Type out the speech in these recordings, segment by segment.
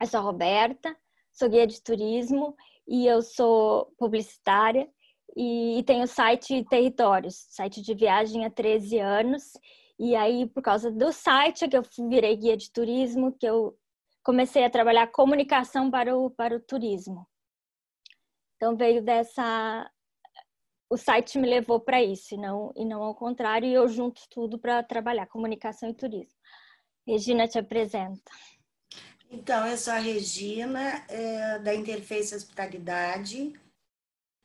Eu sou a Roberta, sou guia de turismo e eu sou publicitária e, tenho o site Territórios, site de viagem há 13 anos. E aí, por causa do site, é que eu virei guia de turismo, que eu comecei a trabalhar comunicação para o, para o turismo. Então, veio dessa. O site me levou para isso, e não, e não ao contrário, e eu junto tudo para trabalhar comunicação e turismo. Regina te apresenta. Então, eu sou a Regina, é, da Interface Hospitalidade,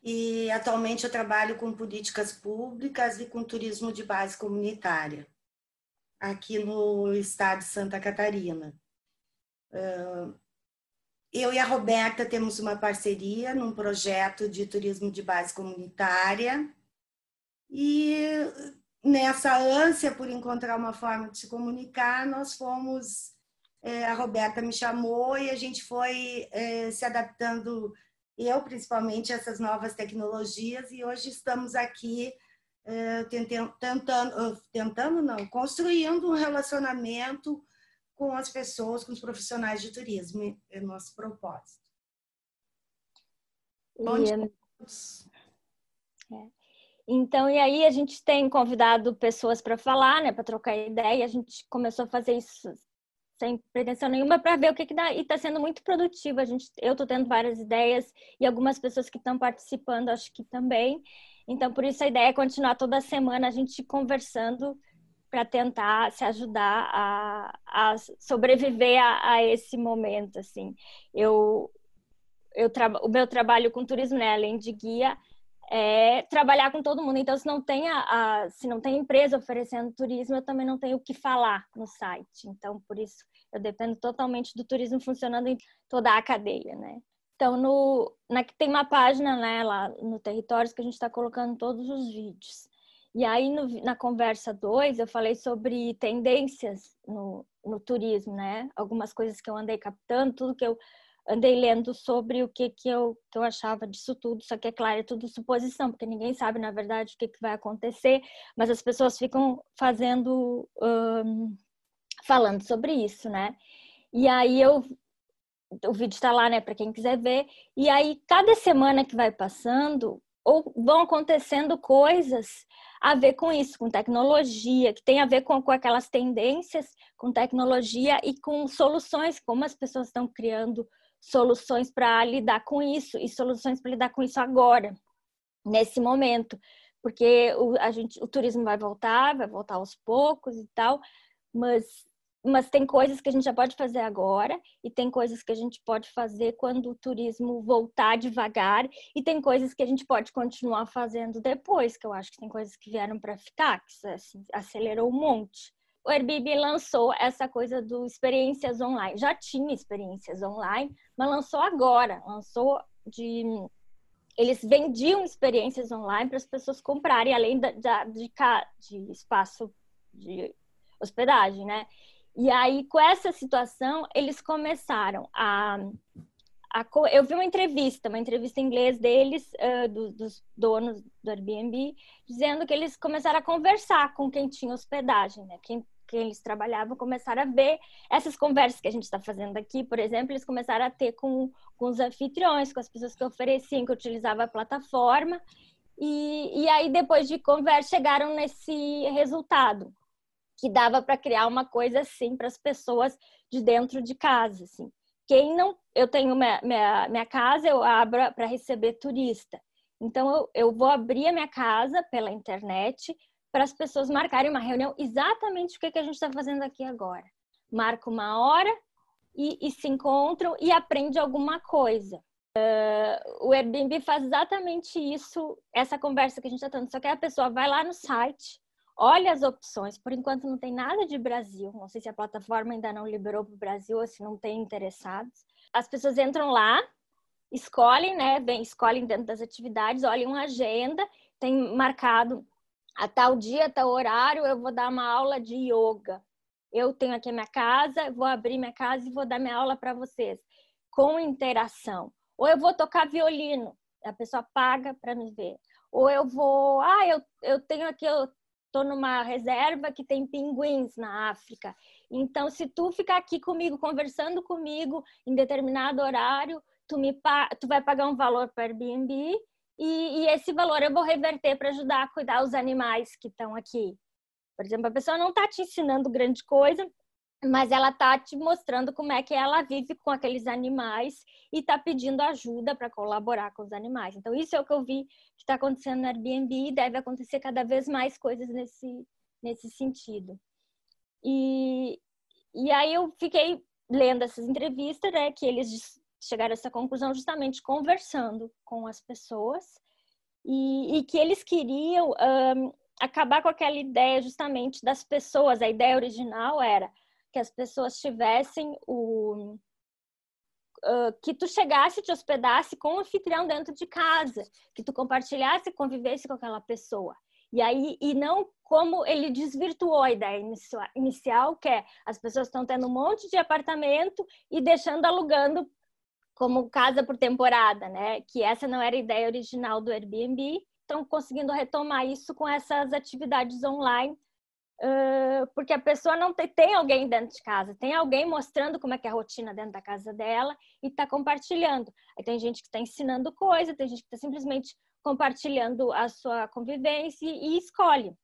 e atualmente eu trabalho com políticas públicas e com turismo de base comunitária, aqui no estado de Santa Catarina. Eu e a Roberta temos uma parceria num projeto de turismo de base comunitária, e nessa ânsia por encontrar uma forma de se comunicar, nós fomos é, a Roberta me chamou e a gente foi é, se adaptando, eu principalmente, a essas novas tecnologias, e hoje estamos aqui é, tentando, tentando, tentando, não, construindo um relacionamento com as pessoas, com os profissionais de turismo, é nosso propósito. Bom dia é. Então, e aí a gente tem convidado pessoas para falar, né, para trocar ideia. A gente começou a fazer isso sem pretensão nenhuma para ver o que, que dá. E está sendo muito produtivo. A gente, eu estou tendo várias ideias e algumas pessoas que estão participando, acho que também. Então, por isso a ideia é continuar toda semana a gente conversando para tentar se ajudar a, a sobreviver a, a, esse momento. Assim, eu, eu o meu trabalho com turismo, né, além de guia, é trabalhar com todo mundo. Então, se não tem a, a, se não tem empresa oferecendo turismo, eu também não tenho o que falar no site. Então, por isso eu dependo totalmente do turismo funcionando em toda a cadeia, né? Então, no, na, tem uma página né, lá no Territórios que a gente está colocando todos os vídeos. E aí, no, na conversa 2, eu falei sobre tendências no, no turismo, né? Algumas coisas que eu andei captando, tudo que eu andei lendo sobre o que, que, eu, que eu achava disso tudo, só que é claro, é tudo suposição, porque ninguém sabe, na verdade, o que, que vai acontecer, mas as pessoas ficam fazendo um, falando sobre isso, né? E aí eu o vídeo está lá, né, para quem quiser ver. E aí cada semana que vai passando, ou vão acontecendo coisas a ver com isso, com tecnologia, que tem a ver com, com aquelas tendências com tecnologia e com soluções, como as pessoas estão criando soluções para lidar com isso e soluções para lidar com isso agora, nesse momento, porque o, a gente, o turismo vai voltar, vai voltar aos poucos e tal, mas mas tem coisas que a gente já pode fazer agora e tem coisas que a gente pode fazer quando o turismo voltar devagar e tem coisas que a gente pode continuar fazendo depois, que eu acho que tem coisas que vieram para ficar, que assim, acelerou um monte. O Airbnb lançou essa coisa do experiências online. Já tinha experiências online, mas lançou agora, lançou de eles vendiam experiências online para as pessoas comprarem além da, de, de espaço de hospedagem, né? E aí, com essa situação, eles começaram a. a eu vi uma entrevista, uma entrevista em inglês deles, uh, do, dos donos do Airbnb, dizendo que eles começaram a conversar com quem tinha hospedagem, né? Quem, quem eles trabalhavam, começaram a ver essas conversas que a gente está fazendo aqui, por exemplo, eles começaram a ter com, com os anfitriões, com as pessoas que ofereciam, que utilizavam a plataforma. E, e aí, depois de conversa, chegaram nesse resultado que dava para criar uma coisa assim para as pessoas de dentro de casa, assim. Quem não, eu tenho minha, minha, minha casa, eu abro para receber turista. Então eu, eu vou abrir a minha casa pela internet para as pessoas marcarem uma reunião exatamente o que, que a gente está fazendo aqui agora. Marca uma hora e, e se encontram e aprende alguma coisa. Uh, o Airbnb faz exatamente isso, essa conversa que a gente está tendo. Só que a pessoa vai lá no site, olha as opções. Por enquanto não tem nada de Brasil. Não sei se a plataforma ainda não liberou para o Brasil ou se não tem interessados. As pessoas entram lá, escolhem, né? Bem, escolhem dentro das atividades, olhem uma agenda, tem marcado a tal dia, a tal horário, eu vou dar uma aula de yoga. Eu tenho aqui a minha casa, vou abrir minha casa e vou dar minha aula para vocês, com interação. Ou eu vou tocar violino, a pessoa paga para me ver. Ou eu vou, ah, eu, eu tenho aqui, eu estou numa reserva que tem pinguins na África Então, se tu ficar aqui comigo, conversando comigo em determinado horário, tu, me, tu vai pagar um valor para Airbnb e, e, esse valor eu vou reverter para ajudar a cuidar os animais que estão aqui. Por exemplo, a pessoa não está te ensinando grande coisa, mas ela está te mostrando como é que ela vive com aqueles animais e está pedindo ajuda para colaborar com os animais. Então, isso é o que eu vi que está acontecendo no Airbnb e deve acontecer cada vez mais coisas nesse, nesse sentido. E, e aí eu fiquei lendo essas entrevistas, né, que eles chegaram a essa conclusão justamente conversando com as pessoas e, e que eles queriam um, acabar com aquela ideia justamente das pessoas. A ideia original era que as pessoas tivessem o uh, que tu chegasse e te hospedasse com o anfitrião dentro de casa, que tu compartilhasse e convivesse com aquela pessoa. E aí, e não como ele desvirtuou a ideia inicial, que é as pessoas estão tendo um monte de apartamento e deixando alugando como casa por temporada, né? Que essa não era a ideia original do Airbnb. Estão conseguindo retomar isso com essas atividades online, porque a pessoa não tem, tem alguém dentro de casa, tem alguém mostrando como é que é a rotina dentro da casa dela e está compartilhando. Aí tem gente que está ensinando coisa, tem gente que está simplesmente compartilhando a sua convivência e escolhe.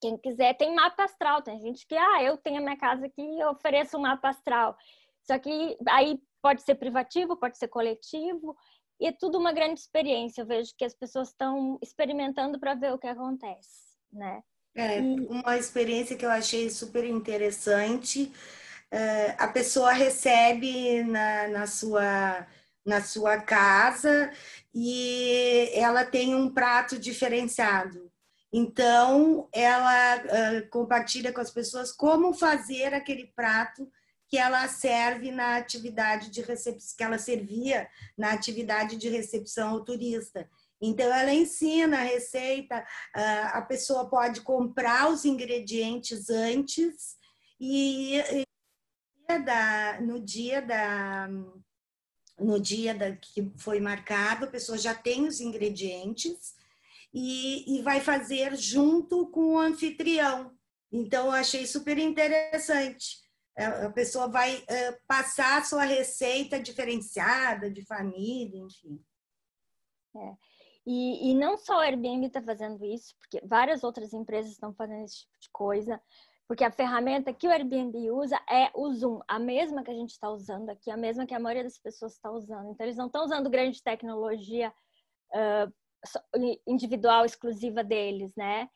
Quem quiser tem mapa astral. Tem gente que, ah, eu tenho a minha casa aqui e ofereço um mapa astral. Só que aí pode ser privativo, pode ser coletivo, e é tudo uma grande experiência. Eu vejo que as pessoas estão experimentando para ver o que acontece, né? É, uma experiência que eu achei super interessante. É, a pessoa recebe na, na sua na sua casa e ela tem um prato diferenciado. Então, ela uh, compartilha com as pessoas como fazer aquele prato que ela serve na atividade de recepção, que ela servia na atividade de recepção ao turista. Então, ela ensina a receita, uh, a pessoa pode comprar os ingredientes antes e, no dia da, no dia da, que foi marcado, a pessoa já tem os ingredientes e, e vai fazer junto com o anfitrião. Então, eu achei super interessante. É, a pessoa vai uh, passar a sua receita diferenciada de família, enfim. É. E, e não só o Airbnb está fazendo isso, porque várias outras empresas estão fazendo esse tipo de coisa. Porque a ferramenta que o Airbnb usa é o Zoom, a mesma que a gente está usando aqui, a mesma que a maioria das pessoas está usando. Então, eles não estão usando grande tecnologia uh, individual, exclusiva deles, né?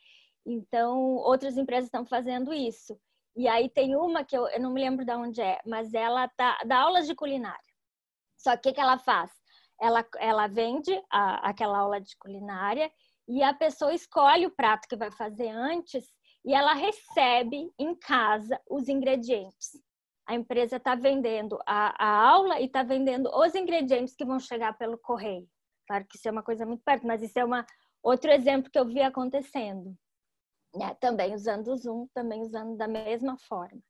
Então, outras empresas estão fazendo isso. E aí tem uma que eu, eu não me lembro de onde é, mas ela tá, dá aulas de culinária. Só que o que ela faz? Ela, ela vende a, aquela aula de culinária e a pessoa escolhe o prato que vai fazer antes e ela recebe em casa os ingredientes. A empresa está vendendo a, a, aula e está vendendo os ingredientes que vão chegar pelo correio. Claro que isso é uma coisa muito perto, mas isso é uma, outro exemplo que eu vi acontecendo. Né? Também usando o Zoom, também usando da mesma forma.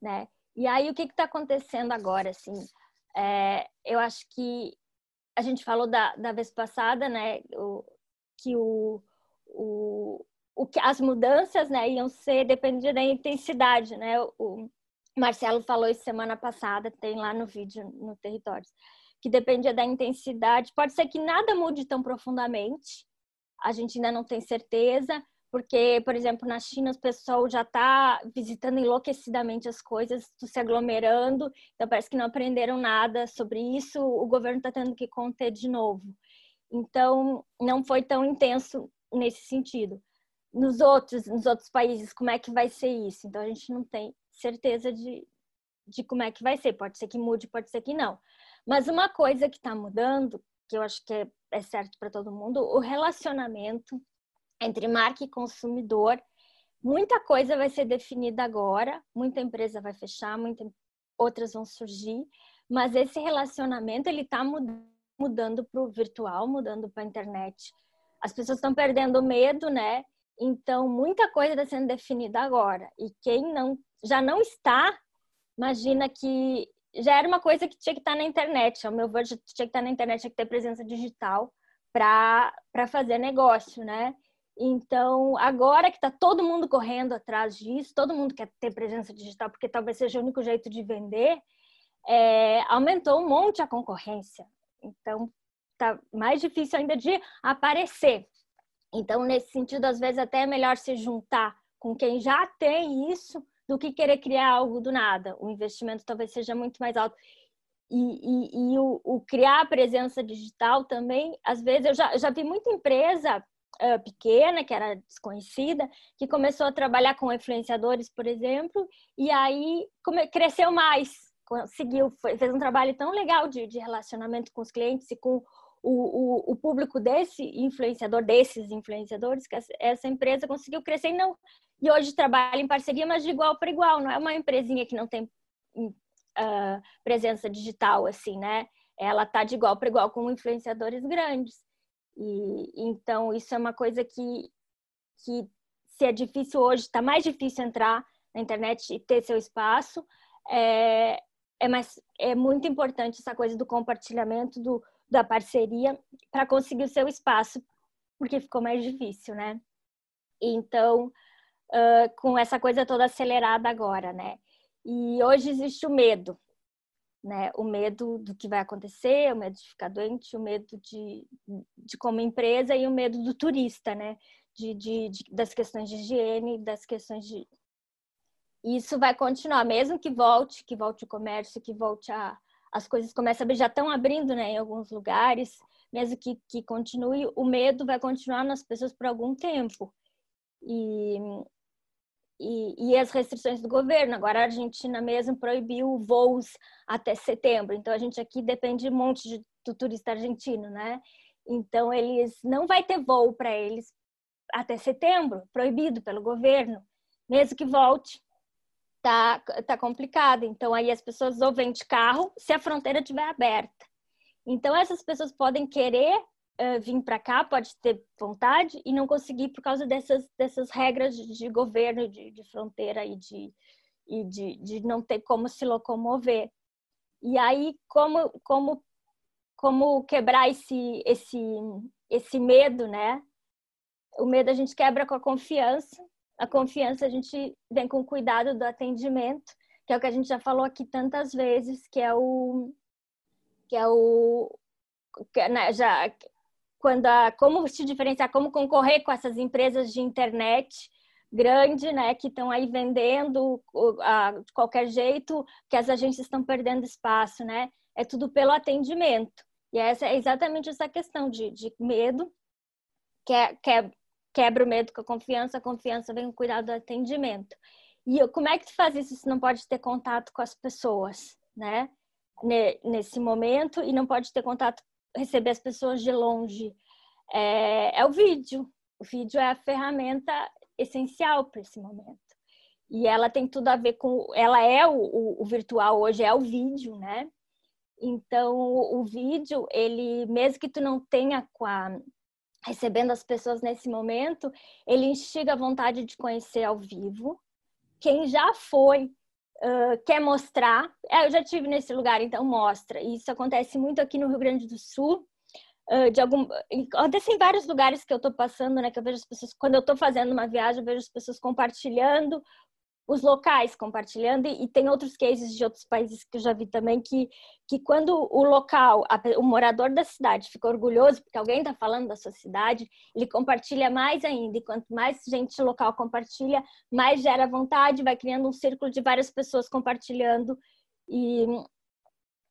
Né? E aí, o que está acontecendo agora? Assim, é, eu acho que a gente falou da, da vez passada, né, o, que o, o, o que as mudanças, né, iam ser dependendo da intensidade, né? O Marcelo falou isso semana passada, tem lá no vídeo no Territórios, que dependia da intensidade. Pode ser que nada mude tão profundamente. A gente ainda não tem certeza, porque, por exemplo, na China o pessoal já está visitando enlouquecidamente as coisas, se aglomerando, então parece que não aprenderam nada sobre isso, o governo está tendo que conter de novo. Então, não foi tão intenso nesse sentido nos outros, nos outros países, como é que vai ser isso. Então, a gente não tem certeza de, de como é que vai ser. Pode ser que mude, pode ser que não. Mas uma coisa que está mudando, que eu acho que é, é certo para todo mundo, o relacionamento entre marca e consumidor. Muita coisa vai ser definida agora, muita empresa vai fechar, muitas outras vão surgir, mas esse relacionamento ele está mudando para o virtual, mudando para a internet. As pessoas estão perdendo medo, né? Então, muita coisa está sendo definida agora. E quem não já não está, imagina que já era uma coisa que tinha que estar tá na internet. Ao meu ver, tinha que estar tá na internet, tinha que ter presença digital para fazer negócio, né? Então, agora que está todo mundo correndo atrás disso, todo mundo quer ter presença digital, porque talvez seja o único jeito de vender, é, aumentou um monte a concorrência. Então, tá mais difícil ainda de aparecer. Então, nesse sentido, às vezes até é melhor se juntar com quem já tem isso do que querer criar algo do nada. O investimento talvez seja muito mais alto. E, e, e o, o, criar a presença digital também, às vezes, eu já, já vi muita empresa uh, pequena, que era desconhecida, que começou a trabalhar com influenciadores, por exemplo, e aí cresceu mais, conseguiu, foi, fez um trabalho tão legal de, de relacionamento com os clientes e com o, o, o, público desse influenciador, desses influenciadores, que essa empresa conseguiu crescer e, não, e hoje trabalha em parceria, mas de igual para igual, não é uma empresinha que não tem uh, presença digital, assim, né? Ela está de igual para igual com influenciadores grandes. E então isso é uma coisa que, que se é difícil hoje, está mais difícil entrar na internet e ter seu espaço. É, é, mais, é muito importante essa coisa do compartilhamento, do, da parceria, para conseguir o seu espaço, porque ficou mais difícil, né? Então, uh, com essa coisa toda acelerada agora, né? E hoje existe o medo, né? O medo do que vai acontecer, o medo de ficar doente, o medo de, de como empresa e o medo do turista, né? De, de, de, das questões de higiene, das questões de. Isso vai continuar, mesmo que volte, que volte o comércio, que volte a. As coisas começam a abrir, já estão abrindo né, em alguns lugares, mesmo que, que continue, o medo vai continuar nas pessoas por algum tempo. E, e, e, as restrições do governo. Agora a Argentina mesmo proibiu voos até setembro. Então a gente aqui depende um monte de, do turista argentino, né? Então eles não vai ter voo para eles até setembro, proibido pelo governo. Mesmo que volte, tá tá complicado. Então aí as pessoas ou vêm de carro se a fronteira estiver aberta. Então essas pessoas podem querer uh, vir para cá, pode ter vontade e não conseguir por causa dessas, dessas regras de, governo, de, de, fronteira e, de, e de, de não ter como se locomover. E aí, como, como, como quebrar esse, esse, esse medo, né? O medo a gente quebra com a confiança. A confiança a gente vem com cuidado do atendimento, que é o que a gente já falou aqui tantas vezes, que é o que é o que, né, já quando a, como se diferenciar, como concorrer com essas empresas de internet grande, né, que estão aí vendendo a, de qualquer jeito, que as agências estão perdendo espaço, né? É tudo pelo atendimento. E essa é exatamente essa questão de, de medo, que, é, que é, quebra o medo com a confiança, a confiança vem com o cuidado do atendimento. E como é que tu faz isso se não pode ter contato com as pessoas, né? Nesse momento e não pode ter contato receber as pessoas de longe é, é o vídeo. O vídeo é a ferramenta essencial para esse momento. E ela tem tudo a ver com. Ela é o, o, o, virtual hoje, é o vídeo, né? Então, o, o vídeo, ele, mesmo que tu não tenha com a, recebendo as pessoas nesse momento, ele instiga a vontade de conhecer ao vivo. Quem já foi quer mostrar. É, eu já tive nesse lugar, então mostra. Isso acontece muito aqui no Rio Grande do Sul. De algum acontece em vários lugares que eu estou passando, né? Que eu vejo as pessoas quando eu estou fazendo uma viagem, eu vejo as pessoas compartilhando os locais compartilhando e, e, tem outros cases de outros países que eu já vi também que que quando o local a, o morador da cidade fica orgulhoso porque alguém está falando da sua cidade ele compartilha mais ainda e quanto mais gente local compartilha mais gera vontade vai criando um círculo de várias pessoas compartilhando e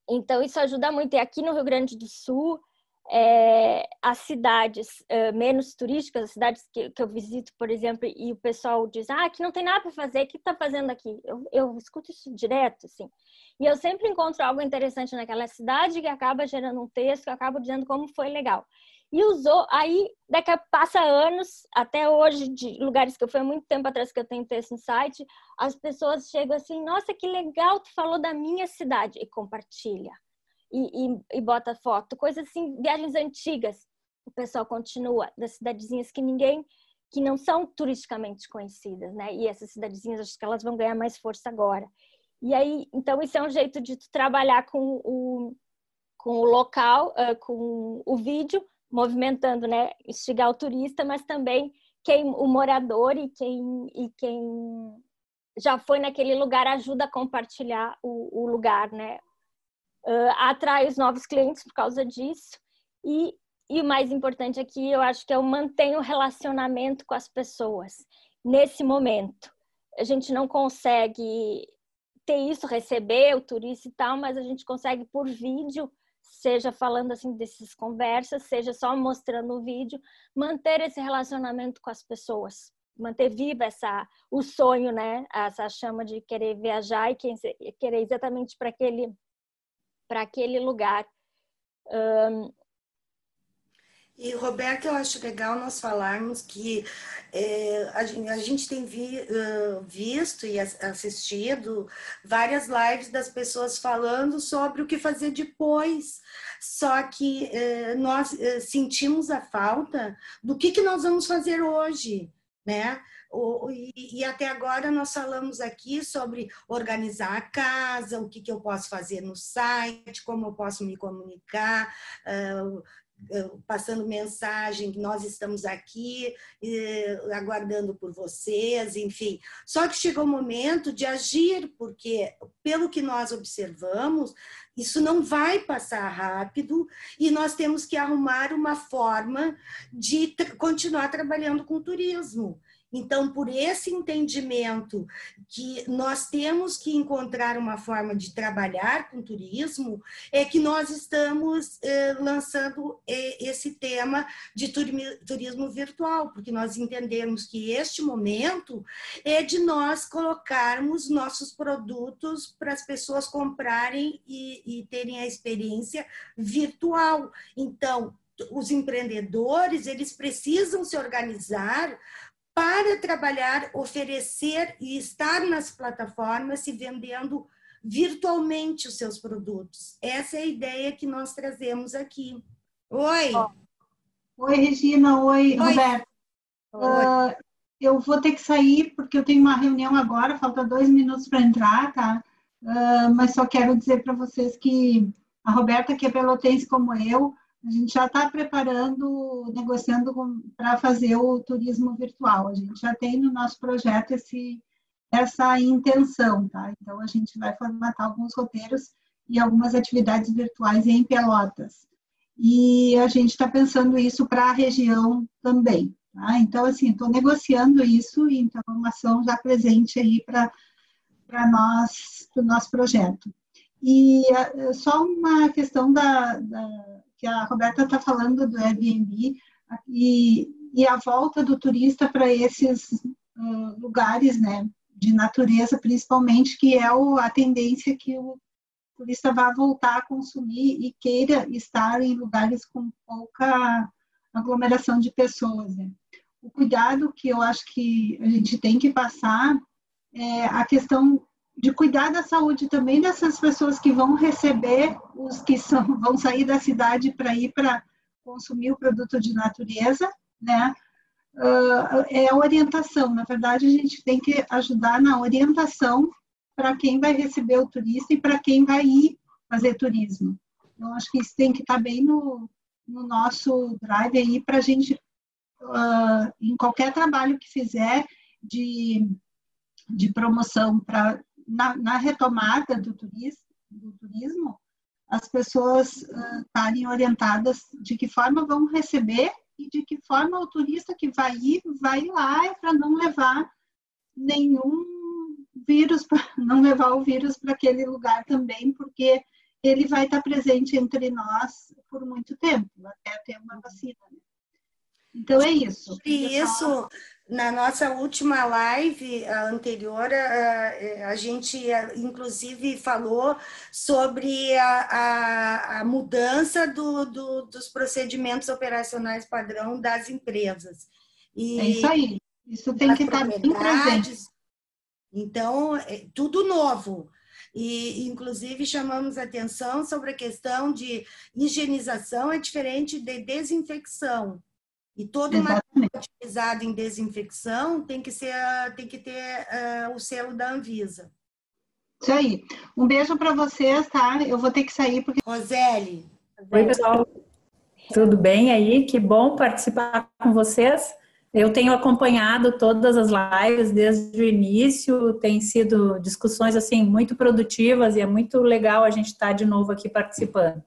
então isso ajuda muito. E aqui no Rio Grande do Sul é, as cidades é, menos turísticas, as cidades que, que, eu visito, por exemplo, e o pessoal diz, ah, aqui não tem nada para fazer, o que está fazendo aqui? Eu, eu escuto isso direto, assim. E eu sempre encontro algo interessante naquela cidade que acaba gerando um texto, que acaba dizendo como foi legal. E usou, aí daqui a passa anos, até hoje, de lugares que eu fui muito tempo atrás que eu tenho texto no site, as pessoas chegam assim, nossa, que legal, tu falou da minha cidade, e compartilha e, e, e bota foto, coisas assim, viagens antigas. O pessoal continua das cidadezinhas que ninguém, que não são turisticamente conhecidas, né? E essas cidadezinhas, acho que elas vão ganhar mais força agora. E aí, então isso é um jeito de trabalhar com o, com o local, com o vídeo, movimentando, né? Instigar o turista, mas também quem o morador e quem e quem já foi naquele lugar ajuda a compartilhar o, o lugar, né? Uh, atrai os novos clientes por causa disso e e o mais importante aqui, eu acho que é o manter o relacionamento com as pessoas nesse momento. A gente não consegue ter isso, receber o turista e tal, mas a gente consegue por vídeo seja falando assim dessas conversas, seja só mostrando o vídeo, manter esse relacionamento com as pessoas, manter viva essa o sonho, né? Essa chama de querer viajar e querer exatamente para aquele para aquele lugar. Um, e, Roberto, eu acho legal nós falarmos que é, a, gente, a, gente tem vi, uh, visto e assistido várias lives das pessoas falando sobre o que fazer depois. Só que nós sentimos a falta do que, que nós vamos fazer hoje, né? E, até agora nós falamos aqui sobre organizar a casa, o que, que eu posso fazer no site, como eu posso me comunicar, uh, eh, passando mensagem que nós estamos aqui aguardando por vocês, enfim. Só que chegou o momento de agir, porque pelo que nós observamos, isso não vai passar rápido e nós temos que arrumar uma forma de continuar trabalhando com turismo. Então, por esse entendimento que nós temos que encontrar uma forma de trabalhar com turismo, é que nós estamos eh, lançando eh, esse tema de turismo virtual, porque nós entendemos que este momento é de nós colocarmos nossos produtos para as pessoas comprarem e, e terem a experiência virtual. Então, os empreendedores eles precisam se organizar para trabalhar, oferecer e estar nas plataformas e vendendo virtualmente os seus produtos. Essa é a ideia que nós trazemos aqui. Oi! Oi, Regina. Oi, Oi. Roberto. Oi. Uh, eu vou ter que sair porque eu tenho uma reunião agora, falta dois minutos para entrar, tá? Uh, mas só quero dizer para vocês que a Roberta, que é pelotense como eu, a gente já está preparando, negociando para fazer o turismo virtual. A gente já tem no nosso projeto esse, essa intenção, tá? Então, a gente vai formatar alguns roteiros e algumas atividades virtuais em Pelotas. E a gente está pensando isso para a região também. Tá? Então, assim, estou negociando isso, então, uma ação já presente aí para nós, o nosso projeto. E uh, só uma questão da, da que a Roberta está falando do Airbnb e, e a volta do turista para esses uh, lugares, né, de natureza, principalmente, que é o, a tendência que o turista vai voltar a consumir e queira estar em lugares com pouca aglomeração de pessoas. Né? O cuidado que eu acho que a gente tem que passar é a questão de cuidar da saúde também dessas pessoas que vão receber, os que são, vão sair da cidade para ir para consumir o produto de natureza, né? Uh, é a orientação. Na verdade, a gente tem que ajudar na orientação para quem vai receber o turista e para quem vai ir fazer turismo. Então, acho que isso tem que estar tá bem no, no nosso drive aí para a gente, uh, em qualquer trabalho que fizer de, de promoção para na, na retomada do turismo, do turismo, as pessoas estarem uh, orientadas de que forma vão receber e de que forma o turista que vai ir, vai lá para não levar nenhum vírus, não levar o vírus para aquele lugar também, porque ele vai estar presente entre nós por muito tempo, até ter uma vacina. Né? Então é isso. E isso, na nossa última live anterior, a, a, gente inclusive falou sobre a, a, a mudança do, do, dos procedimentos operacionais padrão das empresas. E é isso aí. Isso tem que estar bem presente. Então, é tudo novo. E, inclusive, chamamos atenção sobre a questão de higienização é diferente de desinfecção. E todo material utilizado em desinfecção tem que, ser, tem que ter uh, o selo da Anvisa. Isso aí. Um beijo para vocês, tá? Eu vou ter que sair porque. Oi, pessoal. Tudo bem aí? Que bom participar com vocês. Eu tenho acompanhado todas as lives desde o início, tem sido discussões assim muito produtivas e é muito legal a gente estar de novo aqui participando.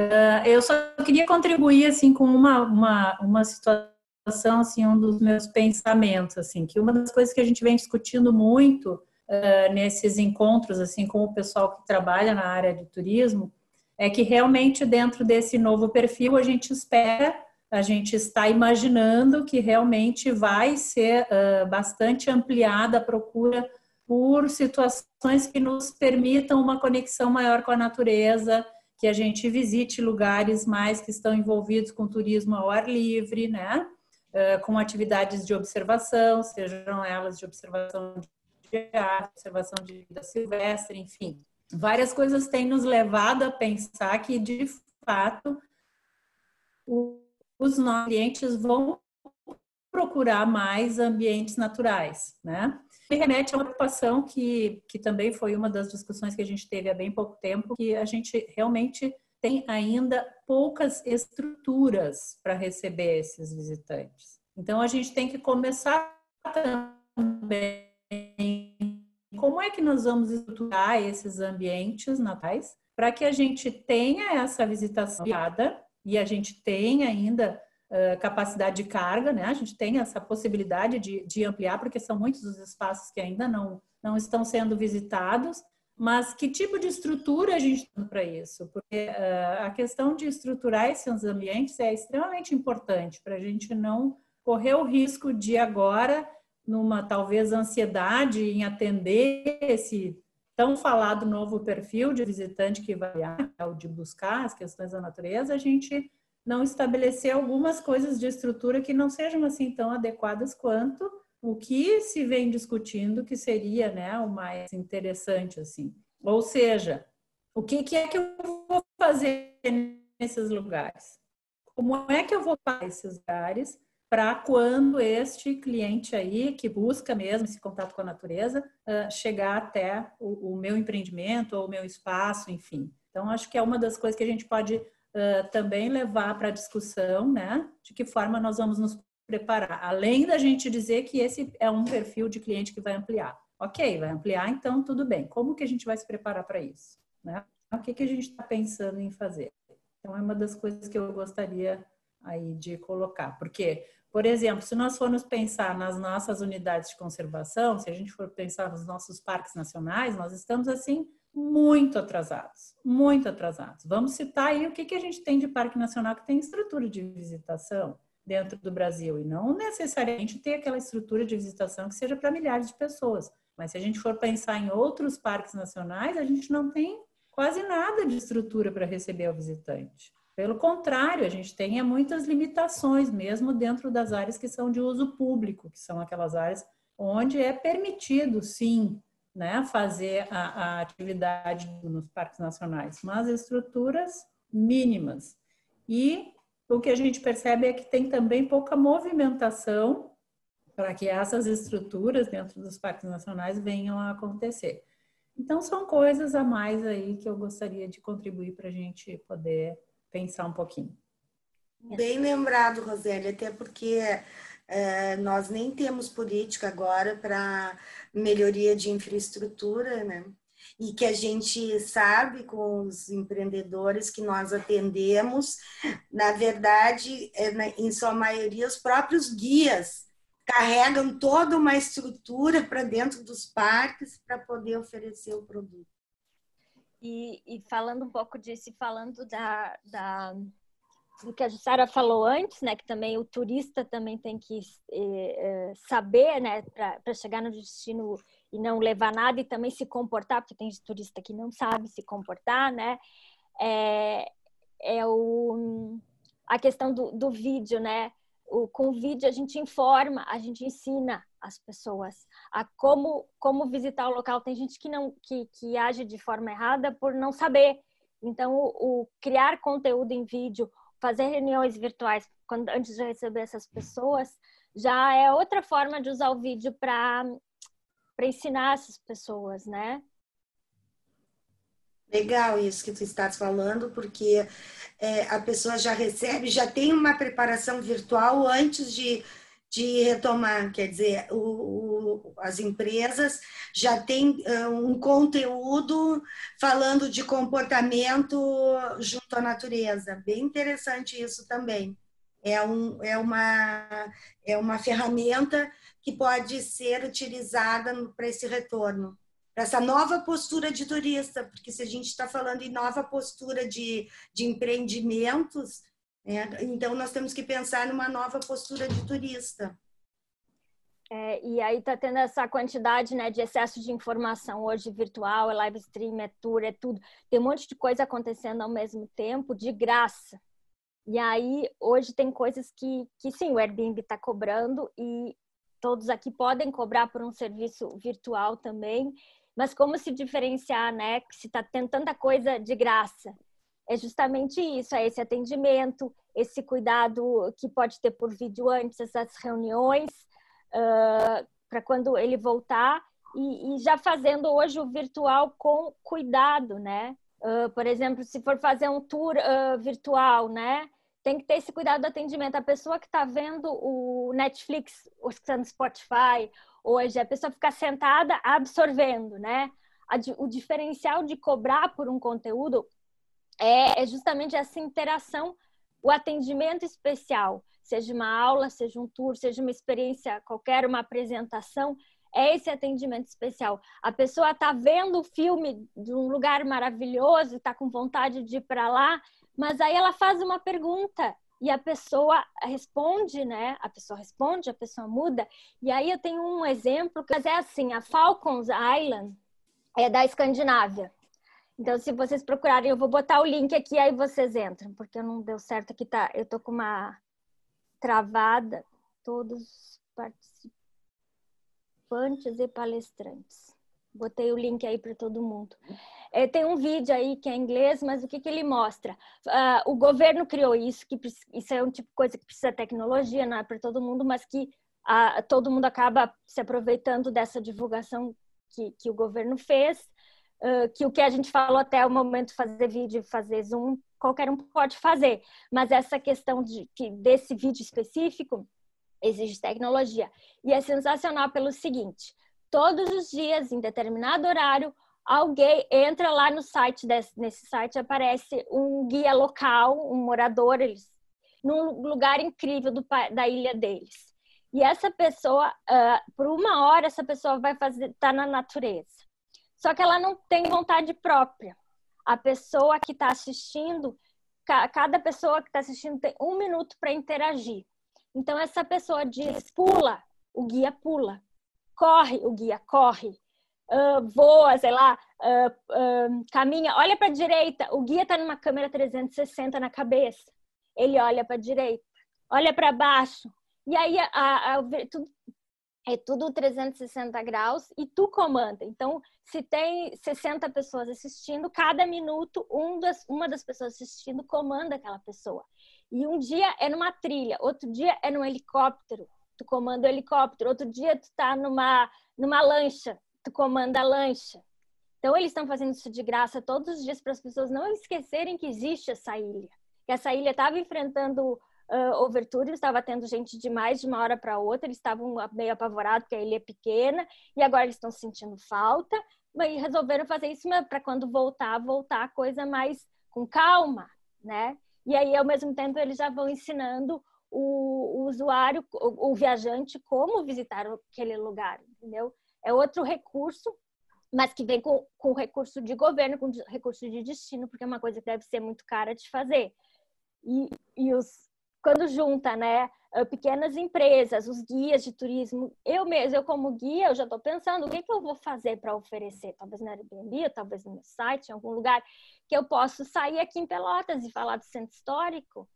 Uh, eu só queria contribuir assim com uma, uma, uma situação, assim, um dos meus pensamentos, assim, que uma das coisas que a gente vem discutindo muito uh, nesses encontros, assim, com o pessoal que trabalha na área de turismo, é que realmente dentro desse novo perfil a gente espera, a gente está imaginando que realmente vai ser uh, bastante ampliada a procura por situações que nos permitam uma conexão maior com a natureza, que a gente visite lugares mais que estão envolvidos com turismo ao ar livre, né? Uh, com atividades de observação, sejam elas de observação de arte, observação de vida silvestre, enfim. Várias coisas têm nos levado a pensar que, de fato, os nossos clientes vão procurar mais ambientes naturais, né? Me remete a uma preocupação que, que também foi uma das discussões que a gente teve há bem pouco tempo, que a gente realmente tem ainda poucas estruturas para receber esses visitantes. Então, a gente tem que começar também como é que nós vamos estruturar esses ambientes natais para que a gente tenha essa visitação guiada e a gente tenha ainda capacidade de carga, né? A gente tem essa possibilidade de, de ampliar, porque são muitos os espaços que ainda não, não estão sendo visitados, mas que tipo de estrutura a gente tem para isso? Porque uh, a questão de estruturar esses ambientes é extremamente importante para a gente não correr o risco de agora, numa talvez ansiedade em atender esse tão falado novo perfil de visitante que vai, é o de buscar as questões da natureza, a gente não estabelecer algumas coisas de estrutura que não sejam assim tão adequadas quanto o que se vem discutindo que seria né, o mais interessante assim. Ou seja, o que, que é que eu vou fazer nesses lugares? Como é que eu vou para esses lugares para quando este cliente aí que busca mesmo esse contato com a natureza chegar até o, o meu empreendimento ou o meu espaço, enfim. Então acho que é uma das coisas que a gente pode uh, também levar para a discussão, né? De que forma nós vamos nos preparar. Além da gente dizer que esse é um perfil de cliente que vai ampliar. Ok, vai ampliar, então tudo bem. Como que a gente vai se preparar para isso? Né? O que, que a gente está pensando em fazer? Então, é uma das coisas que eu gostaria aí de colocar. Porque, por exemplo, se nós formos pensar nas nossas unidades de conservação, se a gente for pensar nos nossos parques nacionais, nós estamos, assim, muito atrasados, muito atrasados. Vamos citar aí o que, que a gente tem de parque nacional que tem estrutura de visitação dentro do Brasil e não necessariamente ter aquela estrutura de visitação que seja para milhares de pessoas. Mas se a gente for pensar em outros parques nacionais, a gente não tem quase nada de estrutura para receber o visitante. Pelo contrário, a gente tem muitas limitações, mesmo dentro das áreas que são de uso público, que são aquelas áreas onde é permitido, sim, né, fazer a, a atividade nos parques nacionais, mas estruturas mínimas. E o que a gente percebe é que tem também pouca movimentação para que essas estruturas dentro dos parques nacionais venham a acontecer. Então, são coisas a mais aí que eu gostaria de contribuir para a gente poder pensar um pouquinho. Bem lembrado, Rosélia, até porque nós nem temos política agora para melhoria de infraestrutura, né? E que a gente sabe com os empreendedores que nós atendemos, na verdade, é, em sua maioria, os próprios guias carregam toda uma estrutura para dentro dos parques para poder oferecer o produto. E, e, falando um pouco disso, falando da, da do que a Sara falou antes, né, que também o turista também tem que eh, saber, né, para chegar no destino e não levar nada e também se comportar, porque tem turista que não sabe se comportar, né, é, é o, a questão do, do vídeo, né, o, com o vídeo a gente informa, a gente ensina as pessoas a como, como visitar o local. Tem gente que não que, que age de forma errada por não saber. Então, o criar conteúdo em vídeo fazer reuniões virtuais quando, antes de receber essas pessoas já é outra forma de usar o vídeo para ensinar essas pessoas, né? Legal isso que tu estás falando, porque é, a pessoa já recebe, já tem uma preparação virtual antes de, de retomar, quer dizer, o, o, as empresas já têm um conteúdo falando de comportamento junto à natureza. Bem interessante isso também. É, um, é, uma, é uma ferramenta que pode ser utilizada para esse retorno, para essa nova postura de turista, porque se a gente está falando em nova postura de, de empreendimentos, é, então, nós temos que pensar numa nova postura de turista. É, e aí está tendo essa quantidade né, de excesso de informação hoje virtual, é live stream, é tour, é tudo. Tem um monte de coisa acontecendo ao mesmo tempo, de graça. E aí, hoje tem coisas que, que sim, o Airbnb está cobrando e todos aqui podem cobrar por um serviço virtual também. Mas como se diferenciar, né? Se está tendo tanta coisa de graça é justamente isso, é esse atendimento, esse cuidado que pode ter por vídeo antes, essas reuniões, uh, para quando ele voltar, e, e, já fazendo hoje o virtual com cuidado, né? Uh, por exemplo, se for fazer um tour uh, virtual, né? Tem que ter esse cuidado do atendimento. A pessoa que está vendo o Netflix, ou escutando Spotify, hoje, a pessoa fica sentada absorvendo, né? o diferencial de cobrar por um conteúdo é, é justamente essa interação, o atendimento especial, seja uma aula, seja um tour, seja uma experiência qualquer, uma apresentação, é esse atendimento especial. A pessoa está vendo o filme de um lugar maravilhoso, está com vontade de ir para lá, mas aí ela faz uma pergunta e a pessoa responde, né? A pessoa responde, a pessoa muda. E aí eu tenho um exemplo, mas é assim, a Falcons Island é da Escandinávia. Então, se vocês procurarem, eu vou botar o link aqui, aí vocês entram, porque não deu certo aqui, tá? Eu tô com uma travada, todos participantes e palestrantes. Botei o link aí para todo mundo. É, tem um vídeo aí que é em inglês, mas o que, que ele mostra? Uh, o governo criou isso, que isso é um tipo de coisa que precisa de tecnologia, não é para todo mundo, mas que uh, todo mundo acaba se aproveitando dessa divulgação que, que o governo fez que o que a gente falou até o momento fazer vídeo, fazer zoom, qualquer um pode fazer. Mas essa questão de que desse vídeo específico exige tecnologia. E é sensacional pelo seguinte: todos os dias, em determinado horário, alguém entra lá no site desse, nesse site aparece um guia local, um morador, eles num lugar incrível do, da ilha deles. E essa pessoa, uh, por uma hora, essa pessoa vai fazer, tá na natureza. Só que ela não tem vontade própria. A pessoa que está assistindo, cada pessoa que está assistindo tem um minuto para interagir. Então, essa pessoa diz: pula, o guia pula. Corre, o guia corre. Uh, voa, sei lá, uh, uh, caminha, olha para a direita. O guia está numa câmera 360 na cabeça. Ele olha para a direita, olha para baixo. E aí a, a, tudo, é tudo 360 graus e tu comanda. Então, se tem 60 pessoas assistindo, cada minuto um das, uma das pessoas assistindo comanda aquela pessoa. E um dia é numa trilha, outro dia é num helicóptero, tu comanda o helicóptero, outro dia tu tá numa, numa lancha, tu comanda a lancha. Então, eles estão fazendo isso de graça todos os dias para as pessoas não esquecerem que existe essa ilha. Que essa ilha estava enfrentando uh, overture, estava tendo gente demais de uma hora para outra, eles estavam meio apavorados porque a ilha é pequena e agora eles estão sentindo falta, e resolveram fazer isso para quando voltar, voltar a coisa mais com calma, né? E aí, ao mesmo tempo, eles já vão ensinando o, o usuário, o, o viajante, como visitar aquele lugar, entendeu? É outro recurso mas que vem com, com recurso de governo, com recurso de destino, porque é uma coisa que deve ser muito cara de fazer. E, e os, quando junta, né, ah, pequenas empresas, os guias de turismo, eu mesmo, eu como guia, eu já estou pensando o que, que eu vou fazer para oferecer, talvez na Airbnb, talvez no meu site, em algum lugar que eu possa sair aqui em Pelotas e falar do centro histórico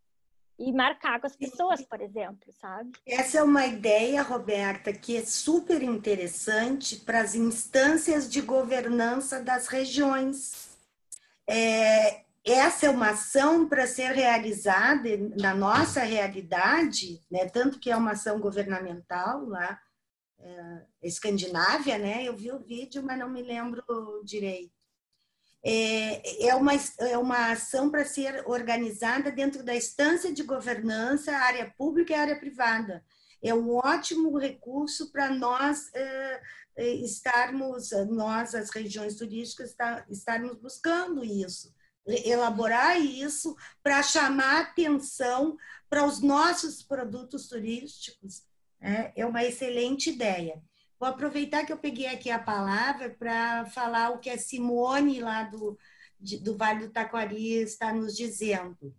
e marcar com as pessoas, por exemplo, sabe? Essa é uma ideia, Roberta, que é super interessante para as instâncias de governança das regiões. É, essa é uma ação para ser realizada na nossa realidade, né? tanto que é uma ação governamental lá, é, Escandinávia, né? Eu vi o vídeo, mas não me lembro direito. É, é, uma, é uma ação para ser organizada dentro da instância de governança, área pública e área privada. é um ótimo recurso para nós eh, estarmos, nós, as regiões turísticas, está, estarmos buscando isso, elaborar isso para chamar atenção para os nossos produtos turísticos. É, é uma excelente ideia. Vou aproveitar que eu peguei aqui a palavra para falar o que a Simone, lá do, do Vale do Taquari, está nos dizendo.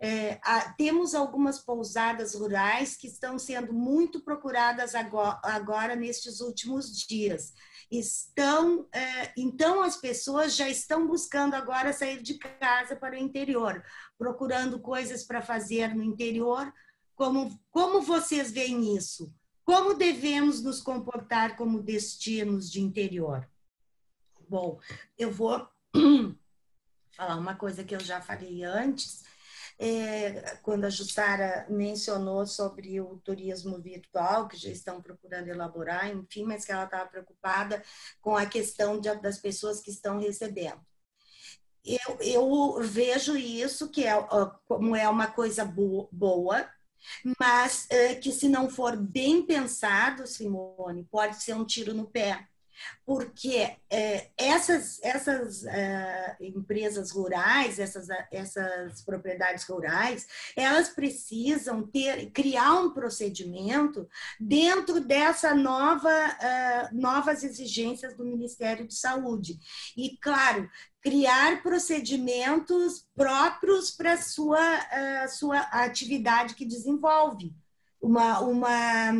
É, a, temos algumas pousadas rurais que estão sendo muito procuradas agora, agora nestes últimos dias. Estão, é, então as pessoas já estão buscando agora sair de casa para o interior, procurando coisas para fazer no interior. Como, como vocês veem isso? Como devemos nos comportar como destinos de interior? Bom, eu vou falar uma coisa que eu já falei antes, é, quando a Jussara mencionou sobre o turismo virtual, que já estão procurando elaborar, enfim, mas que ela estava preocupada com a questão de, das pessoas que estão recebendo. Eu, eu vejo isso que é como é uma coisa boa, mas é, que se não for bem pensado, Simone, pode ser um tiro no pé, porque é, essas, essas é, empresas rurais, essas, essas propriedades rurais, elas precisam ter, criar um procedimento dentro dessa nova, é, novas exigências do Ministério de Saúde. E, claro, criar procedimentos próprios para a sua, uh, sua atividade que desenvolve. Uma, uma,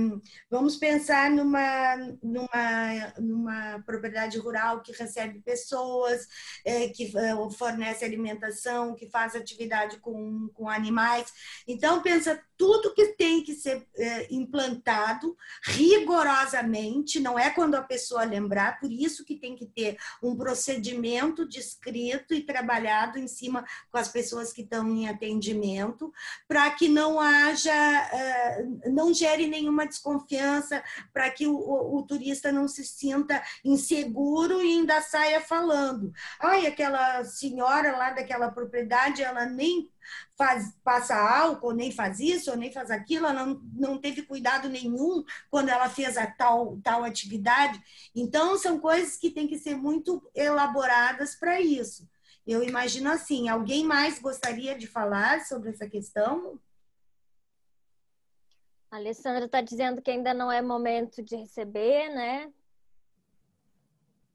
vamos pensar numa, numa, numa propriedade rural que recebe pessoas, é, que é, fornece alimentação, que faz atividade com, com animais. Então, pensa tudo que tem que ser é, implantado rigorosamente, não é quando a pessoa lembrar, por isso que tem que ter um procedimento descrito e trabalhado em cima com as pessoas que estão em atendimento, para que não haja, é, não gere nenhuma desconfiança, para que o, o, o, turista não se sinta inseguro e ainda saia falando. Ai, aquela senhora lá daquela propriedade, ela nem faz, passa álcool, nem faz isso, nem faz aquilo, ela não, não teve cuidado nenhum quando ela fez a tal, tal atividade. Então, são coisas que têm que ser muito elaboradas para isso. Eu imagino assim, alguém mais gostaria de falar sobre essa questão? A Alessandra está dizendo que ainda não é momento de receber, né?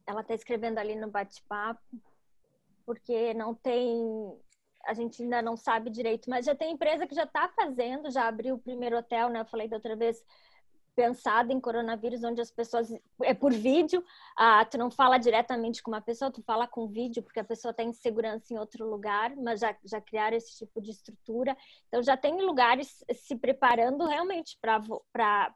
Ela está escrevendo ali no bate-papo, porque não tem a gente ainda não sabe direito, mas já tem empresa que já está fazendo, já abriu o primeiro hotel, né? Eu falei da outra vez, pensado em coronavírus, onde as pessoas é por vídeo, ah, tu não fala diretamente com uma pessoa, tu fala com vídeo, porque a pessoa tem segurança em outro lugar, mas já, já criaram esse tipo de estrutura. Então já tem lugares se preparando realmente para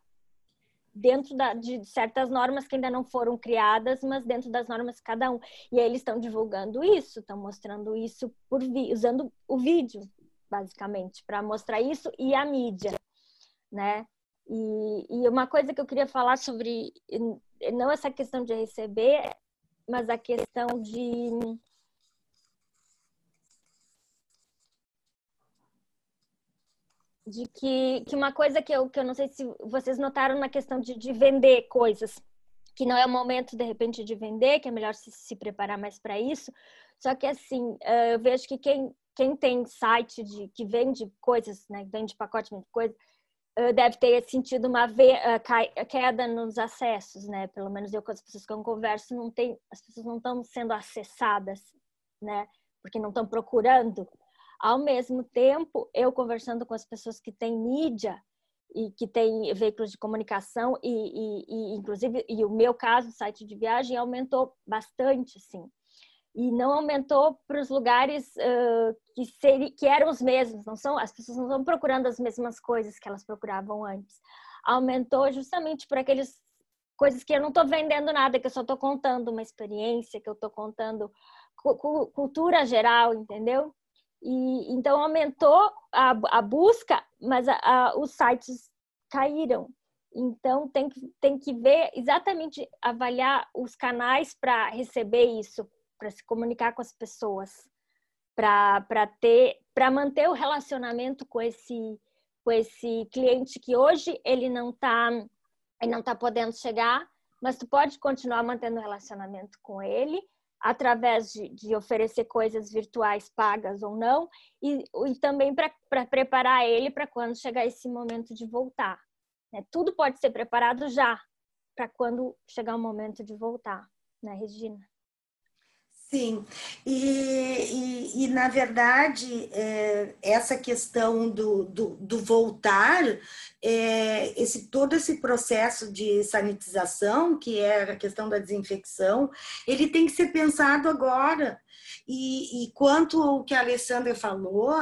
dentro da, de certas normas que ainda não foram criadas, mas dentro das normas cada um. E aí eles estão divulgando isso, estão mostrando isso por usando o vídeo, basicamente, para mostrar isso e a mídia, né? E, e uma coisa que eu queria falar sobre não essa questão de receber, mas a questão de de que, que uma coisa que eu, que eu não sei se vocês notaram na questão de, de vender coisas, que não é o momento, de repente, de vender, que é melhor se, se preparar mais para isso. Só que, assim, eh, eu vejo que quem, quem tem site de, que vende coisas, né, vende pacote de coisas, eh, deve ter sentido uma eh, queda nos acessos, né? Pelo menos eu com as pessoas que eu converso, não tem, as pessoas não estão sendo acessadas, né? Porque não estão procurando ao mesmo tempo, eu conversando com as pessoas que têm mídia e que têm veículos de comunicação e, e, e inclusive e o meu caso, site de viagem aumentou bastante, sim. E não aumentou para os lugares uh, que, que eram os mesmos, não são? As pessoas não estão procurando as mesmas coisas que elas procuravam antes. Aumentou justamente por aqueles coisas que eu não estou vendendo nada, que eu só estou contando uma experiência, que eu estou contando cultura geral, entendeu? E então aumentou a, a busca, mas a, a, os sites caíram. Então tem que, tem que ver exatamente avaliar os canais para receber isso, para se comunicar com as pessoas, para ter para manter o relacionamento com esse com esse cliente que hoje ele não está ele não tá podendo chegar, mas tu pode continuar mantendo relacionamento com ele através de, de oferecer coisas virtuais pagas ou não, e, e também para preparar ele para quando chegar esse momento de voltar. Né? Tudo pode ser preparado já, para quando chegar o momento de voltar, né, Regina? Sim, e, e, e, na verdade, é, essa questão do, do, do voltar, é, esse, todo esse processo de sanitização, que é a questão da desinfecção, ele tem que ser pensado agora. E, e quanto ao que a Alessandra falou,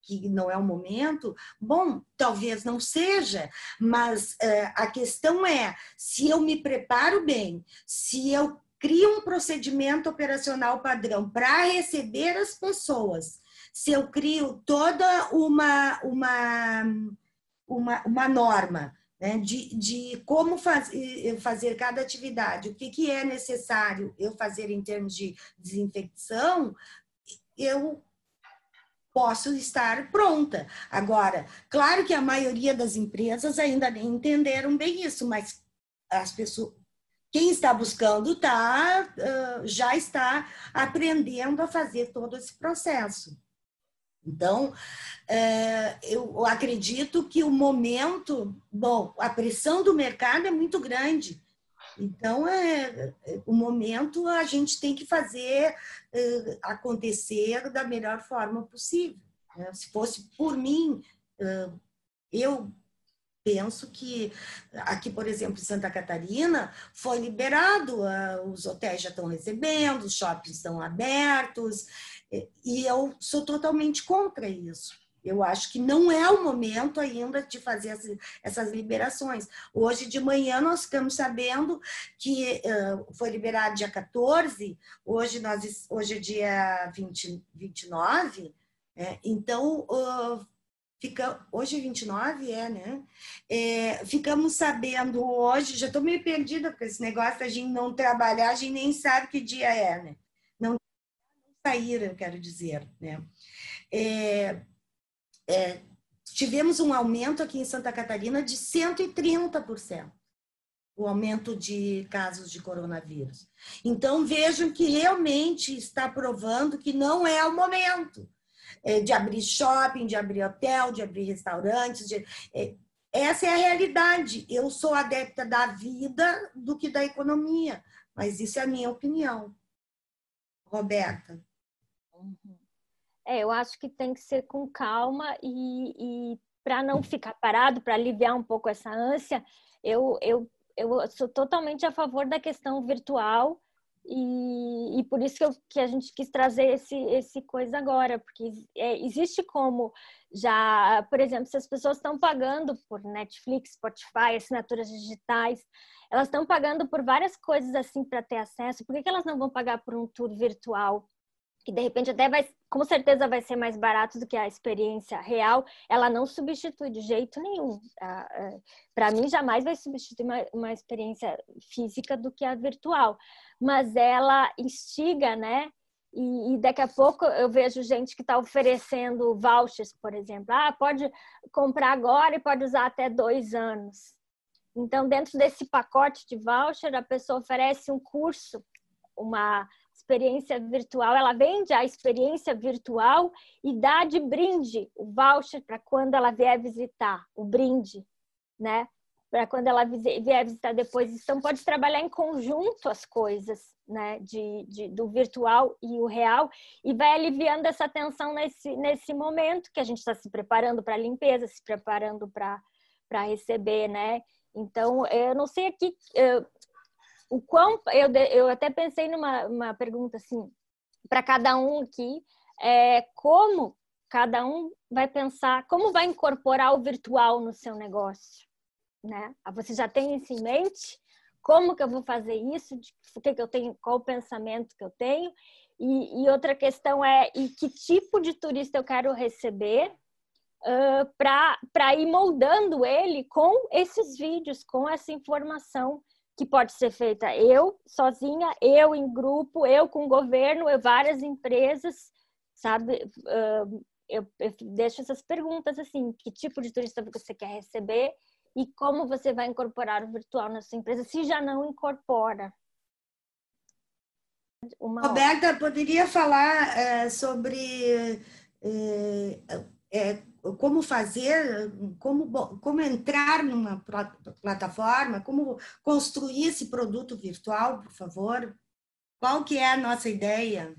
que não é o momento, bom, talvez não seja, mas é, a questão é: se eu me preparo bem, se eu cria um procedimento operacional padrão para receber as pessoas, se eu crio toda uma, uma, uma, uma norma né, de, de como faz, fazer cada atividade, o que, que é necessário eu fazer em termos de desinfecção, eu posso estar pronta. Agora, claro que a maioria das empresas ainda nem entenderam bem isso, mas as pessoas, quem está buscando tá, já está aprendendo a fazer todo esse processo. Então, eu acredito que o momento, bom, a pressão do mercado é muito grande. Então, é, o momento a gente tem que fazer acontecer da melhor forma possível. Né? Se fosse por mim, eu penso que aqui, por exemplo, em Santa Catarina, foi liberado, ah, os hotéis já estão recebendo, os shoppings estão abertos, e eu sou totalmente contra isso. Eu acho que não é o momento ainda de fazer essas liberações. Hoje de manhã nós ficamos sabendo que uh, foi liberado dia 14, hoje, nós, hoje é dia 20, 29, é, então uh, Fica, hoje é 29, é, né? É, ficamos sabendo hoje, já estou meio perdida com esse negócio da gente não trabalhar, a gente nem sabe que dia é, né? Não, sair, eu quero dizer, né? É, é, tivemos um aumento aqui em Santa Catarina de 130%, o aumento de casos de coronavírus. Então, vejam que realmente está provando que não é o momento é, de abrir shopping, de abrir hotel, de abrir restaurantes. De, é, essa é a realidade. Eu sou adepta da vida do que da economia, mas isso é a minha opinião. Roberta. É, eu acho que tem que ser com calma e, e para não ficar parado, para aliviar um pouco essa ânsia, eu, eu, eu sou totalmente a favor da questão virtual e, e por isso que, eu, que, a gente quis trazer esse, esse coisa agora, porque é, existe como já, por exemplo, se as pessoas estão pagando por Netflix, Spotify, assinaturas digitais, elas estão pagando por várias coisas assim para ter acesso, por que, que elas não vão pagar por um tour virtual? que de repente até vai, com certeza vai ser mais barato do que a experiência real, ela não substitui de jeito nenhum. Para mim, jamais vai substituir uma, uma, experiência física do que a virtual, mas ela instiga, né? E, e daqui a pouco eu vejo gente que está oferecendo vouchers, por exemplo. Ah, pode comprar agora e pode usar até dois anos. Então, dentro desse pacote de voucher, a pessoa oferece um curso, uma experiência virtual, ela vende a experiência virtual e dá de brinde o voucher para quando ela vier visitar, o brinde, né? Para quando ela vier visitar depois. Então, pode trabalhar em conjunto as coisas, né? De, de, do virtual e o real, e vai aliviando essa tensão nesse, nesse momento que a gente está se preparando para a limpeza, se preparando para receber, né? Então, eu não sei aqui, o quão eu, eu até pensei numa uma pergunta assim para cada um aqui é como cada um vai pensar como vai incorporar o virtual no seu negócio né? Ah, você já tem isso em mente? Como que eu vou fazer isso? O que que eu tenho qual o pensamento que eu tenho? E, e outra questão é e que tipo de turista eu quero receber uh, para ir moldando ele com esses vídeos com essa informação que pode ser feita eu sozinha, eu em grupo, eu com o governo, eu várias empresas, sabe? Uh, eu, eu deixo essas perguntas assim: que tipo de turista você quer receber e como você vai incorporar o virtual na sua empresa, se já não incorpora. Uma Roberta, hora. poderia falar é, sobre é, é, como fazer, como, como entrar numa plataforma, como construir esse produto virtual, por favor? Qual que é a nossa ideia?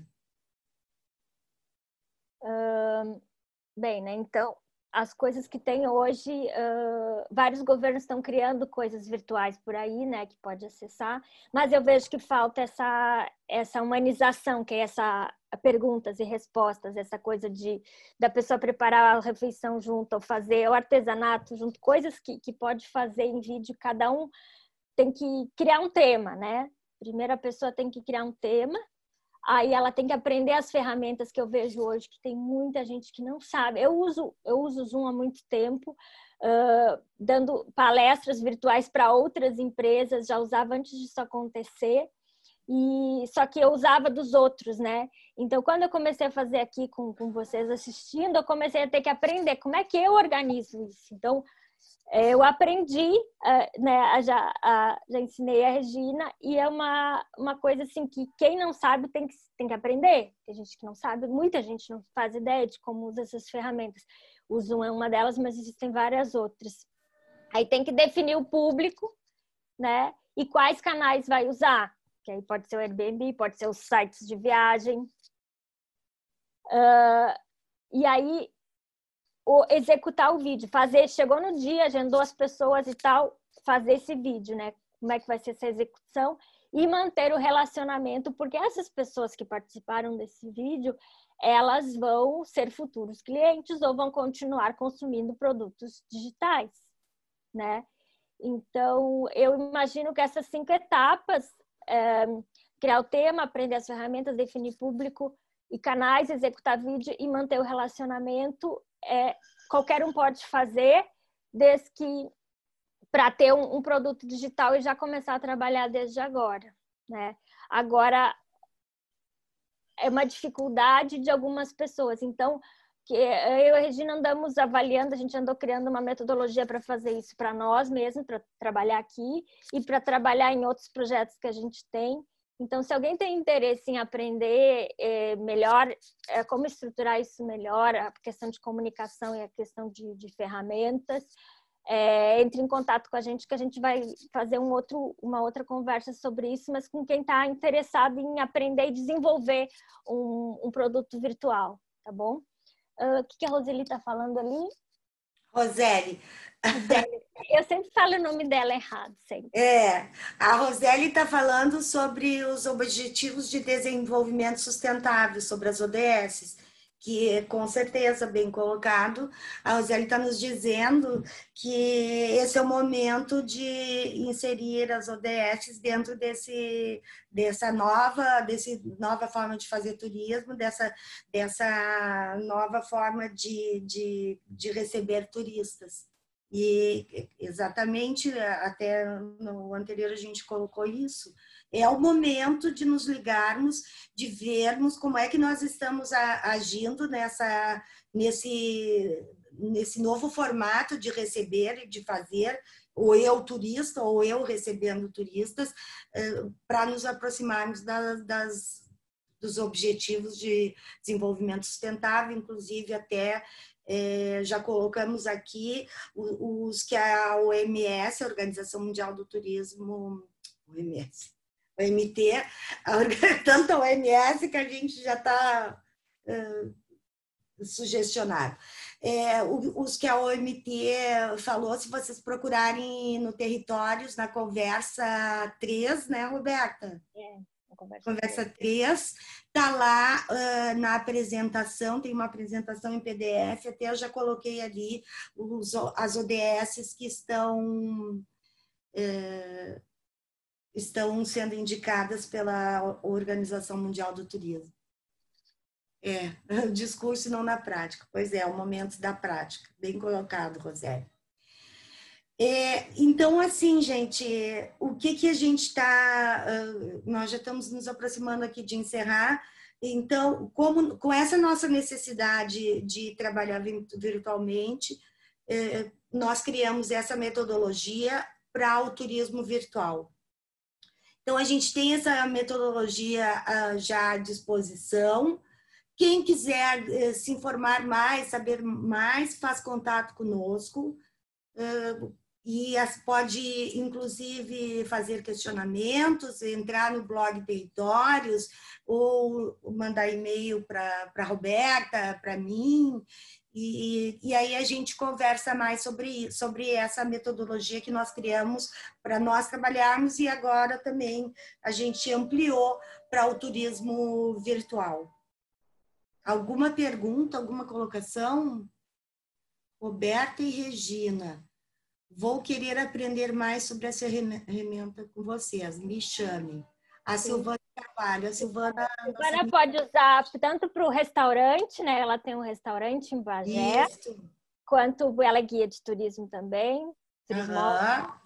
Bem, né? Então, as coisas que tem hoje, uh, vários governos estão criando coisas virtuais por aí, né, que pode acessar, mas eu vejo que falta essa, essa humanização, que é essa perguntas e respostas, essa coisa de da pessoa preparar a refeição junto, ou fazer o artesanato junto, coisas que, que pode fazer em vídeo, cada um tem que criar um tema, né? Primeiro a pessoa tem que criar um tema, aí ela tem que aprender as ferramentas que eu vejo hoje, que tem muita gente que não sabe. Eu uso, eu uso Zoom há muito tempo, uh, dando palestras virtuais para outras empresas, já usava antes disso acontecer, e só que eu usava dos outros, né? Então, quando eu comecei a fazer aqui com, com vocês assistindo, eu comecei a ter que aprender como é que eu organizo isso. Então, eu aprendi, né, já, já ensinei a Regina, e é uma, uma coisa assim que quem não sabe tem que, tem que aprender. Tem gente que não sabe, muita gente não faz ideia de como usa essas ferramentas. O Zoom é uma delas, mas existem várias outras. Aí tem que definir o público, né? E quais canais vai usar. Que aí pode ser o Airbnb, pode ser os sites de viagem. Uh, e aí o, executar o vídeo, fazer, chegou no dia, agendou as pessoas e tal, fazer esse vídeo, né? Como é que vai ser essa execução e manter o relacionamento, porque essas pessoas que participaram desse vídeo, elas vão ser futuros clientes ou vão continuar consumindo produtos digitais, né? Então, eu imagino que essas cinco etapas, é, criar o tema, aprender as ferramentas, definir público e canais, executar vídeo e manter o relacionamento, é, qualquer um pode fazer, desde que para ter um, um, produto digital e já começar a trabalhar desde agora, né? Agora é uma dificuldade de algumas pessoas, então que eu e a Regina andamos avaliando, a gente andou criando uma metodologia para fazer isso para nós mesmos, para trabalhar aqui e para trabalhar em outros projetos que a gente tem. Então, se alguém tem interesse em aprender é, melhor é, como estruturar isso melhor, a questão de comunicação e a questão de, de ferramentas, é, entre em contato com a gente que a gente vai fazer um outro, uma outra conversa sobre isso, mas com quem está interessado em aprender e desenvolver um, um produto virtual, tá bom? Uh, o que, que a Roseli está falando ali? Roseli, eu sempre falo o nome dela errado, sempre. É, a Roseli está falando sobre os Objetivos de Desenvolvimento Sustentável, sobre as ODS que com certeza bem colocado. A Roseli está nos dizendo que esse é o momento de inserir as ODS dentro desse, dessa nova, desse nova forma de fazer turismo, dessa, dessa nova forma de, de, de receber turistas. E exatamente, até no anterior a gente colocou isso, é o momento de nos ligarmos, de vermos como é que nós estamos agindo nessa, nesse, nesse novo formato de receber e de fazer, ou eu turista, ou eu recebendo turistas, eh, para nos aproximarmos das, dos objetivos de desenvolvimento sustentável, inclusive até é, já colocamos aqui os, que a OMS, a Organização Mundial do Turismo, OMS, OMT, tanto a OMS que a gente já está uh, sugestionado. É, os que a OMT falou, se vocês procurarem no Territórios, na conversa 3, né, Roberta? É, conversa, conversa 3, está lá uh, na apresentação, tem uma apresentação em PDF, até eu já coloquei ali os, as ODS que estão. Uh, estão sendo indicadas pela Organização Mundial do Turismo. É, discurso não na prática. Pois é, o momento da prática. Bem colocado, Rosé. É, então, assim, gente, o que, que a gente está. Uh, nós já estamos nos aproximando aqui de encerrar. Então, como, com essa nossa necessidade de trabalhar virtualmente, é, nós criamos essa metodologia para o turismo virtual. Então, a gente tem essa metodologia ah, já à disposição. Quem quiser eh, se informar mais, saber mais, faz contato conosco e pode, inclusive, fazer questionamentos, entrar no blog Territórios ou mandar e-mail para a Roberta, para mim, e, e, aí a gente conversa mais sobre, sobre essa metodologia que nós criamos para nós trabalharmos e agora também a gente ampliou para o turismo virtual. Alguma pergunta, alguma colocação? Roberta e Regina, vou querer aprender mais sobre essa ferramenta com vocês. Me chamem. A Silvana Carvalho. A Silvana. A Silvana pode usar tanto para o restaurante, né? Ela tem um restaurante em Bagé, Isso. quanto ela é guia de turismo também. Uhum.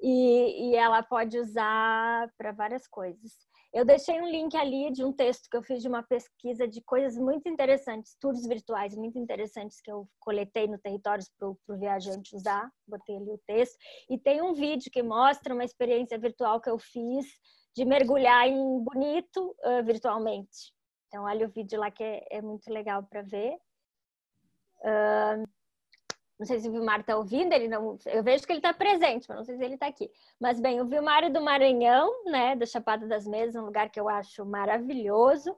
E, e ela pode usar para várias coisas. Eu deixei um link ali de um texto que eu fiz de uma pesquisa de coisas muito interessantes, tours virtuais muito interessantes que eu coletei no Territórios para o viajante usar. Botei ali o texto. E tem um vídeo que mostra uma experiência virtual que eu fiz de mergulhar em bonito uh, virtualmente. Então, olha o vídeo lá que é, é muito legal para ver. Uh, não sei se o Vilmar está ouvindo, ele não, eu vejo que ele está presente, mas não sei se ele está aqui. Mas bem, o Vilmar é do Maranhão, né, da Chapada das Mesas, um lugar que eu acho maravilhoso.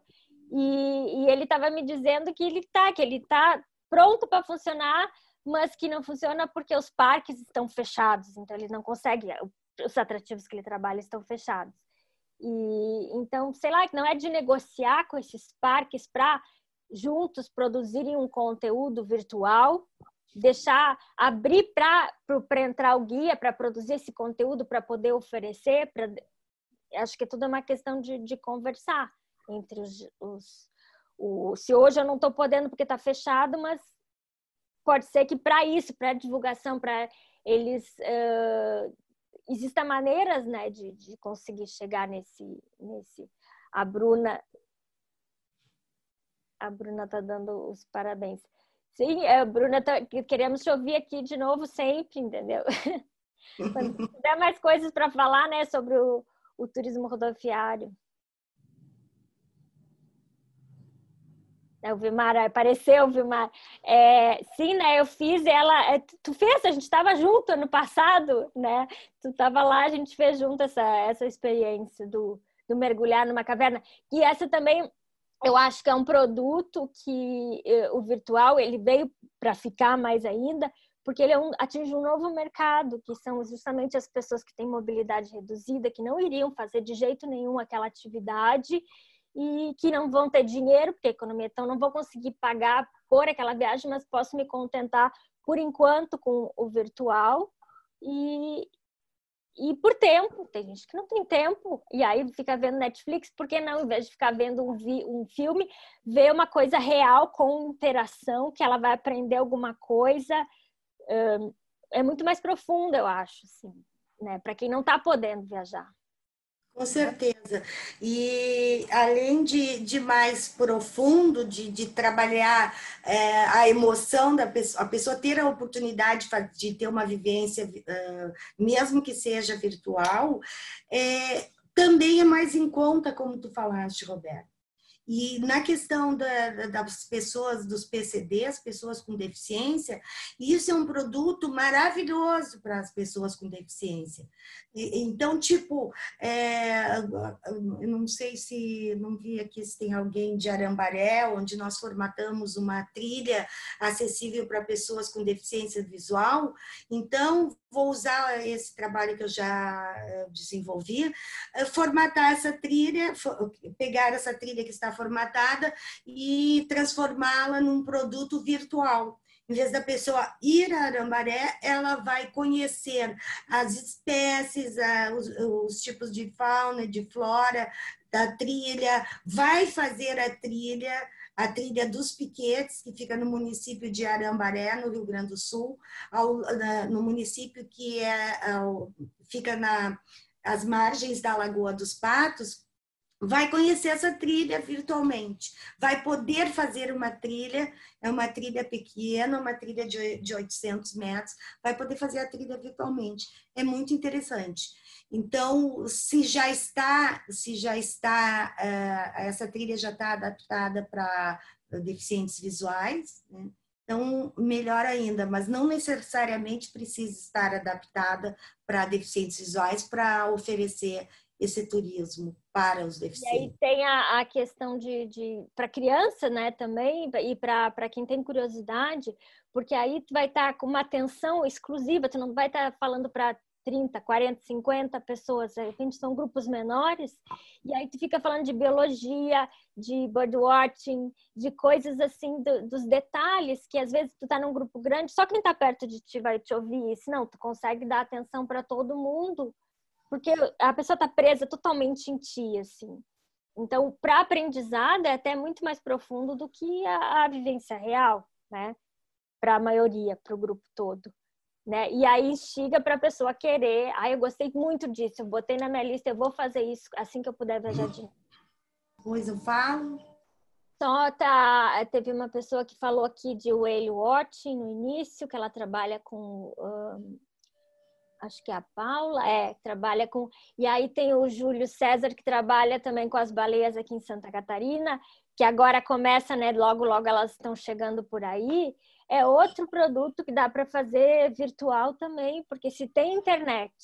E, e ele estava me dizendo que ele está, que ele está pronto para funcionar, mas que não funciona porque os parques estão fechados, então ele não consegue, os atrativos que ele trabalha estão fechados. E então, sei lá, que não é de negociar com esses parques para juntos produzirem um conteúdo virtual, deixar abrir para entrar o guia para produzir esse conteúdo para poder oferecer, pra, acho que é tudo uma questão de, de conversar entre os, os o, se hoje eu não estou podendo porque está fechado, mas pode ser que para isso, para divulgação, para eles uh, existem maneiras, né, de, de conseguir chegar nesse, nesse. A Bruna, a Bruna tá dando os parabéns. Sim, a Bruna queremos te ouvir aqui de novo sempre, entendeu? Quando tiver mais coisas para falar, né, sobre o, o turismo rodoviário. É, o Vilmar, apareceu Vilmar. É, sim, né? Eu fiz ela. É, tu fez, a gente estava junto ano passado, né? Tu estava lá, a gente fez junto essa, essa experiência do, do mergulhar numa caverna. E essa também, eu acho que é um produto que eh, o virtual ele veio para ficar mais ainda, porque ele é um, atinge um novo mercado, que são justamente as pessoas que têm mobilidade reduzida, que não iriam fazer de jeito nenhum aquela atividade e que não vão ter dinheiro, porque a economia então não vou conseguir pagar por aquela viagem, mas posso me contentar por enquanto com o virtual. E, e por tempo. Tem gente que não tem tempo e aí fica vendo Netflix, por que não, em vez de ficar vendo um, vi, um filme, ver uma coisa real com interação, que ela vai aprender alguma coisa. É muito mais profunda, eu acho, assim, né? Para quem não está podendo viajar. Com certeza. E além de, de mais profundo, de, de trabalhar é, a emoção da pessoa, a pessoa ter a oportunidade de ter uma vivência, uh, mesmo que seja virtual, é, também é mais em conta, como tu falaste, Roberto. E na questão da, das pessoas, dos PCDs, pessoas com deficiência, isso é um produto maravilhoso para as pessoas com deficiência. Então, tipo, é, eu não sei se, não vi aqui se tem alguém de Arambaré, onde nós formatamos uma trilha acessível para pessoas com deficiência visual. Então, vou usar esse trabalho que eu já eh, desenvolvi, eh, formatar essa trilha, pegar essa trilha que está formatada e transformá-la num produto virtual. Em vez da pessoa ir a Arambaré, ela vai conhecer as espécies, os, os tipos de fauna, de flora da trilha, vai fazer a trilha, a trilha dos Piquetes, que fica no município de Arambaré, no Rio Grande do Sul, ao, no município que é, ao, fica na, as margens da Lagoa dos Patos, vai conhecer essa trilha virtualmente, vai poder fazer uma trilha, é uma trilha pequena, uma trilha de 800 metros, vai poder fazer a trilha virtualmente. É muito interessante. Então, se já está, se já está, uh, essa trilha já está adaptada para deficientes visuais, né? então melhor ainda, mas não necessariamente precisa estar adaptada para deficientes visuais para oferecer esse turismo para os deficientes. E aí tem a, a questão de, de para criança, né, também, e para quem tem curiosidade, porque aí tu vai estar tá com uma atenção exclusiva, tu não vai estar tá falando para 30, 40, 50 pessoas, de repente são grupos menores, e aí tu fica falando de biologia, de birdwatching, de coisas assim, do, dos detalhes, que às vezes tu tá num grupo grande, só quem tá perto de ti vai te ouvir, se não, tu consegue dar atenção para todo mundo, porque a pessoa está presa totalmente em ti, assim. Então, para aprendizado é até muito mais profundo do que a, a vivência real, né? Para a maioria, para o grupo todo. Né? E aí instiga para a pessoa querer. Ah, eu gostei muito disso, eu botei na minha lista, eu vou fazer isso assim que eu puder viajar de. Pois eu falo. Só tá, teve uma pessoa que falou aqui de whale watching no início, que ela trabalha com um, acho que é a Paula, é, trabalha com. E aí tem o Júlio César, que trabalha também com as baleias aqui em Santa Catarina, que agora começa, né? Logo, logo elas estão chegando por aí. É outro produto que dá para fazer virtual também, porque se tem internet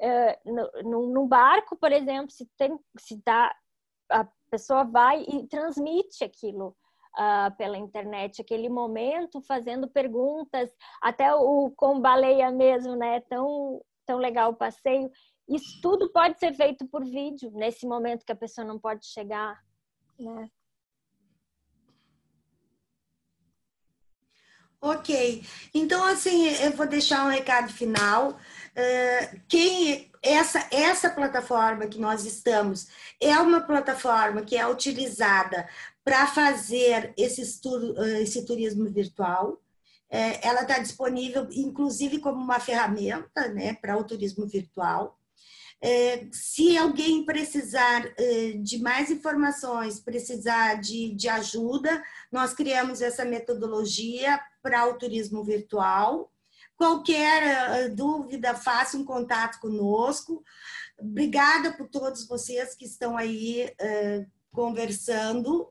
é, no, no, barco, por exemplo, se tem, se dá, a pessoa vai e transmite aquilo uh, pela internet, aquele momento, fazendo perguntas, até o com baleia mesmo, né? Tão, tão legal o passeio. Isso tudo pode ser feito por vídeo, nesse momento que a pessoa não pode chegar, né? Ok, então assim eu vou deixar um recado final. Uh, quem essa essa plataforma que nós estamos é uma plataforma que é utilizada para fazer esse, eh, esse turismo virtual. É, ela está disponível, inclusive, como uma ferramenta né, para o turismo virtual. É, se alguém precisar é, de mais informações, precisar de, de ajuda, nós criamos essa metodologia para o turismo virtual. Qualquer dúvida, faça um contato conosco. Obrigada por todos vocês que estão aí conversando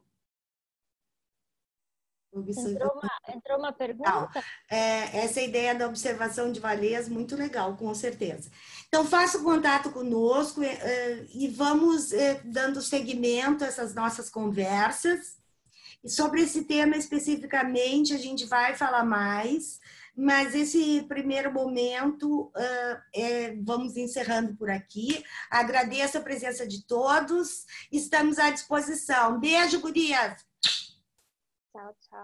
Entrou uma, entrou uma pergunta? É, essa ideia da observação de baleias, muito legal, com certeza. Então, faça contato conosco é, e vamos é, dando seguimento a essas nossas conversas. E sobre esse tema especificamente, a gente vai falar mais, mas esse primeiro momento é, vamos encerrando por aqui. Agradeço a presença de todos, estamos à disposição. Beijo, gurias! 曹操